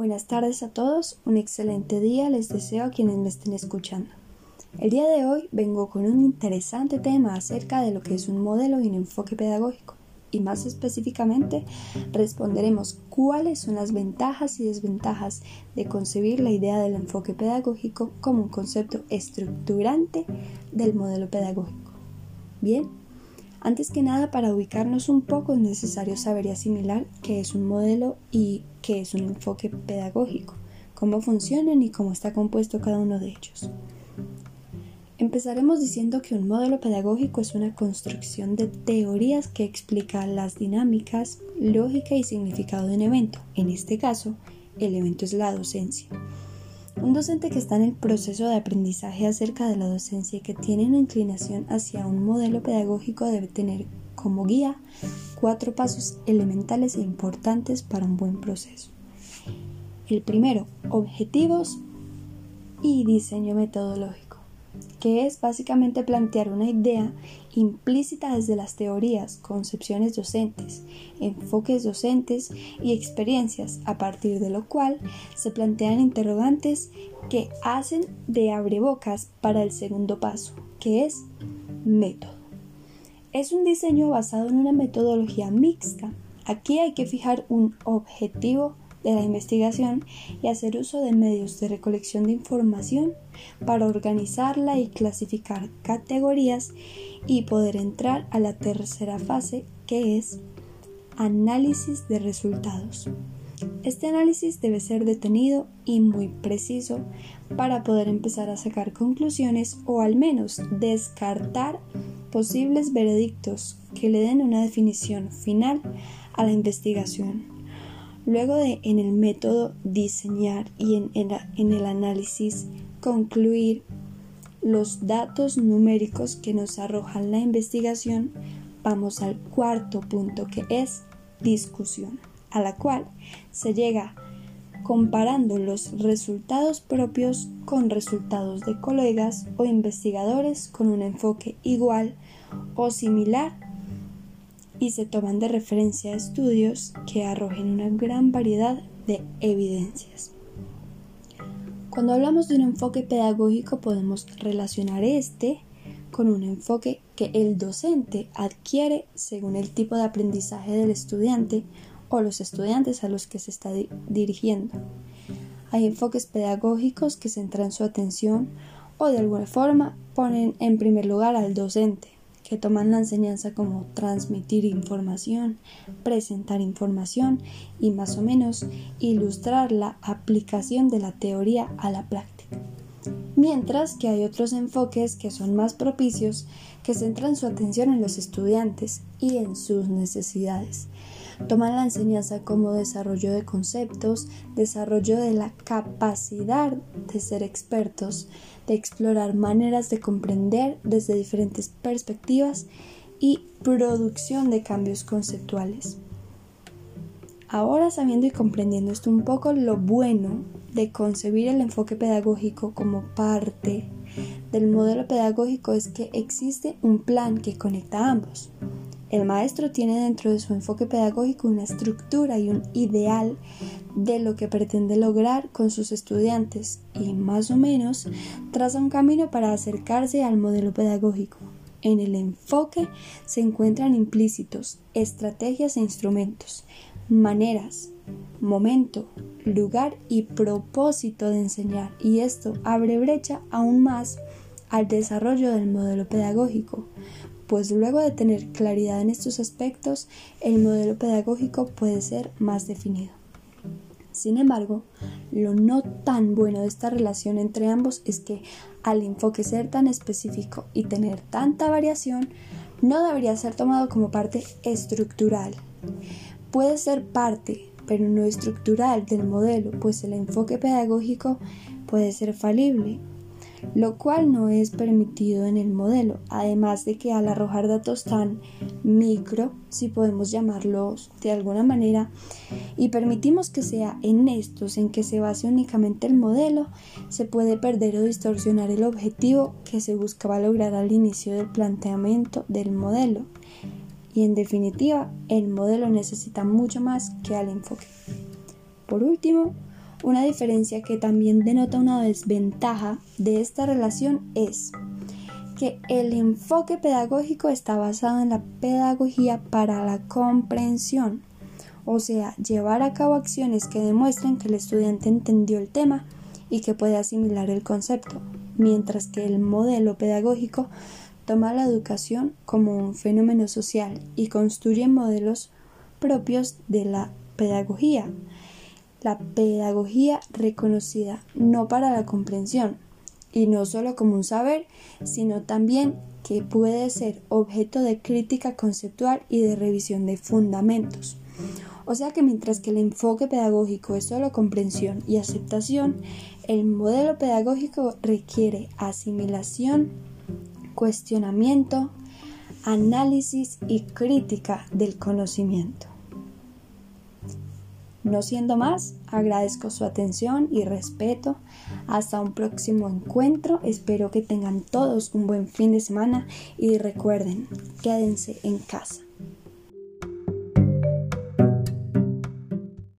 Buenas tardes a todos, un excelente día les deseo a quienes me estén escuchando. El día de hoy vengo con un interesante tema acerca de lo que es un modelo y un enfoque pedagógico y más específicamente responderemos cuáles son las ventajas y desventajas de concebir la idea del enfoque pedagógico como un concepto estructurante del modelo pedagógico. Bien, antes que nada, para ubicarnos un poco es necesario saber y asimilar qué es un modelo y qué es un enfoque pedagógico, cómo funcionan y cómo está compuesto cada uno de ellos. Empezaremos diciendo que un modelo pedagógico es una construcción de teorías que explica las dinámicas, lógica y significado de un evento. En este caso, el evento es la docencia. Un docente que está en el proceso de aprendizaje acerca de la docencia y que tiene una inclinación hacia un modelo pedagógico debe tener como guía cuatro pasos elementales e importantes para un buen proceso. El primero, objetivos y diseño metodológico que es básicamente plantear una idea implícita desde las teorías, concepciones docentes, enfoques docentes y experiencias, a partir de lo cual se plantean interrogantes que hacen de abrebocas para el segundo paso, que es método. Es un diseño basado en una metodología mixta. Aquí hay que fijar un objetivo de la investigación y hacer uso de medios de recolección de información para organizarla y clasificar categorías y poder entrar a la tercera fase que es análisis de resultados. Este análisis debe ser detenido y muy preciso para poder empezar a sacar conclusiones o al menos descartar posibles veredictos que le den una definición final a la investigación. Luego de en el método diseñar y en, en el análisis concluir los datos numéricos que nos arrojan la investigación, vamos al cuarto punto que es discusión, a la cual se llega comparando los resultados propios con resultados de colegas o investigadores con un enfoque igual o similar y se toman de referencia estudios que arrojen una gran variedad de evidencias. Cuando hablamos de un enfoque pedagógico podemos relacionar este con un enfoque que el docente adquiere según el tipo de aprendizaje del estudiante o los estudiantes a los que se está dirigiendo. Hay enfoques pedagógicos que centran su atención o de alguna forma ponen en primer lugar al docente, que toman la enseñanza como transmitir información, presentar información y más o menos ilustrar la aplicación de la teoría a la práctica. Mientras que hay otros enfoques que son más propicios que centran su atención en los estudiantes y en sus necesidades. Toman la enseñanza como desarrollo de conceptos, desarrollo de la capacidad de ser expertos, de explorar maneras de comprender desde diferentes perspectivas y producción de cambios conceptuales. Ahora sabiendo y comprendiendo esto un poco, lo bueno de concebir el enfoque pedagógico como parte del modelo pedagógico es que existe un plan que conecta ambos. El maestro tiene dentro de su enfoque pedagógico una estructura y un ideal de lo que pretende lograr con sus estudiantes y más o menos traza un camino para acercarse al modelo pedagógico. En el enfoque se encuentran implícitos estrategias e instrumentos, maneras, momento, lugar y propósito de enseñar y esto abre brecha aún más al desarrollo del modelo pedagógico, pues luego de tener claridad en estos aspectos, el modelo pedagógico puede ser más definido. Sin embargo, lo no tan bueno de esta relación entre ambos es que al enfoque ser tan específico y tener tanta variación, no debería ser tomado como parte estructural. Puede ser parte, pero no estructural del modelo, pues el enfoque pedagógico puede ser falible lo cual no es permitido en el modelo, además de que al arrojar datos tan micro, si podemos llamarlos de alguna manera, y permitimos que sea en estos en que se base únicamente el modelo, se puede perder o distorsionar el objetivo que se buscaba lograr al inicio del planteamiento del modelo. Y en definitiva, el modelo necesita mucho más que al enfoque. Por último, Una diferencia que también denota una desventaja de esta relación es que el enfoque pedagógico está basado en la pedagogía para la comprensión, o sea, llevar a cabo acciones que demuestren que el estudiante entendió el tema y que puede asimilar el concepto, mientras que el modelo pedagógico toma la educación como un fenómeno social y construye modelos propios de la pedagogía. La pedagogía reconocida no para la comprensión, y no solo como un saber, sino también que puede ser objeto de crítica conceptual y de revisión de fundamentos. O sea que mientras que el enfoque pedagógico es solo comprensión y aceptación, el modelo pedagógico requiere asimilación, cuestionamiento, análisis y crítica del conocimiento. No siendo más, agradezco su atención y respeto. Hasta un próximo encuentro. Espero que tengan todos un buen fin de semana y recuerden, quédense en casa.